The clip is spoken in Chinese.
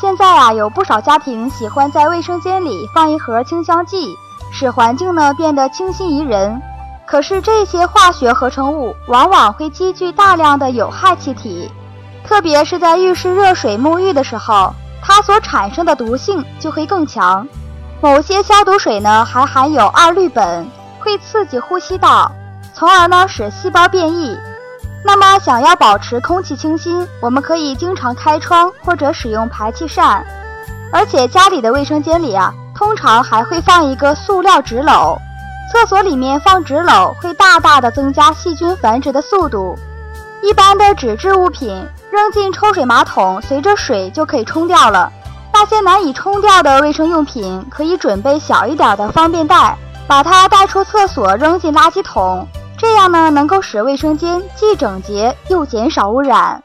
现在啊，有不少家庭喜欢在卫生间里放一盒清香剂，使环境呢变得清新宜人。可是这些化学合成物往往会积聚大量的有害气体，特别是在浴室热水沐浴的时候，它所产生的毒性就会更强。某些消毒水呢还含有二氯苯，会刺激呼吸道，从而呢使细胞变异。那么，想要保持空气清新，我们可以经常开窗或者使用排气扇，而且家里的卫生间里啊，通常还会放一个塑料纸篓。厕所里面放纸篓会大大的增加细菌繁殖的速度。一般的纸质物品扔进抽水马桶，随着水就可以冲掉了。那些难以冲掉的卫生用品，可以准备小一点的方便袋，把它带出厕所扔进垃圾桶。这样呢，能够使卫生间既整洁又减少污染。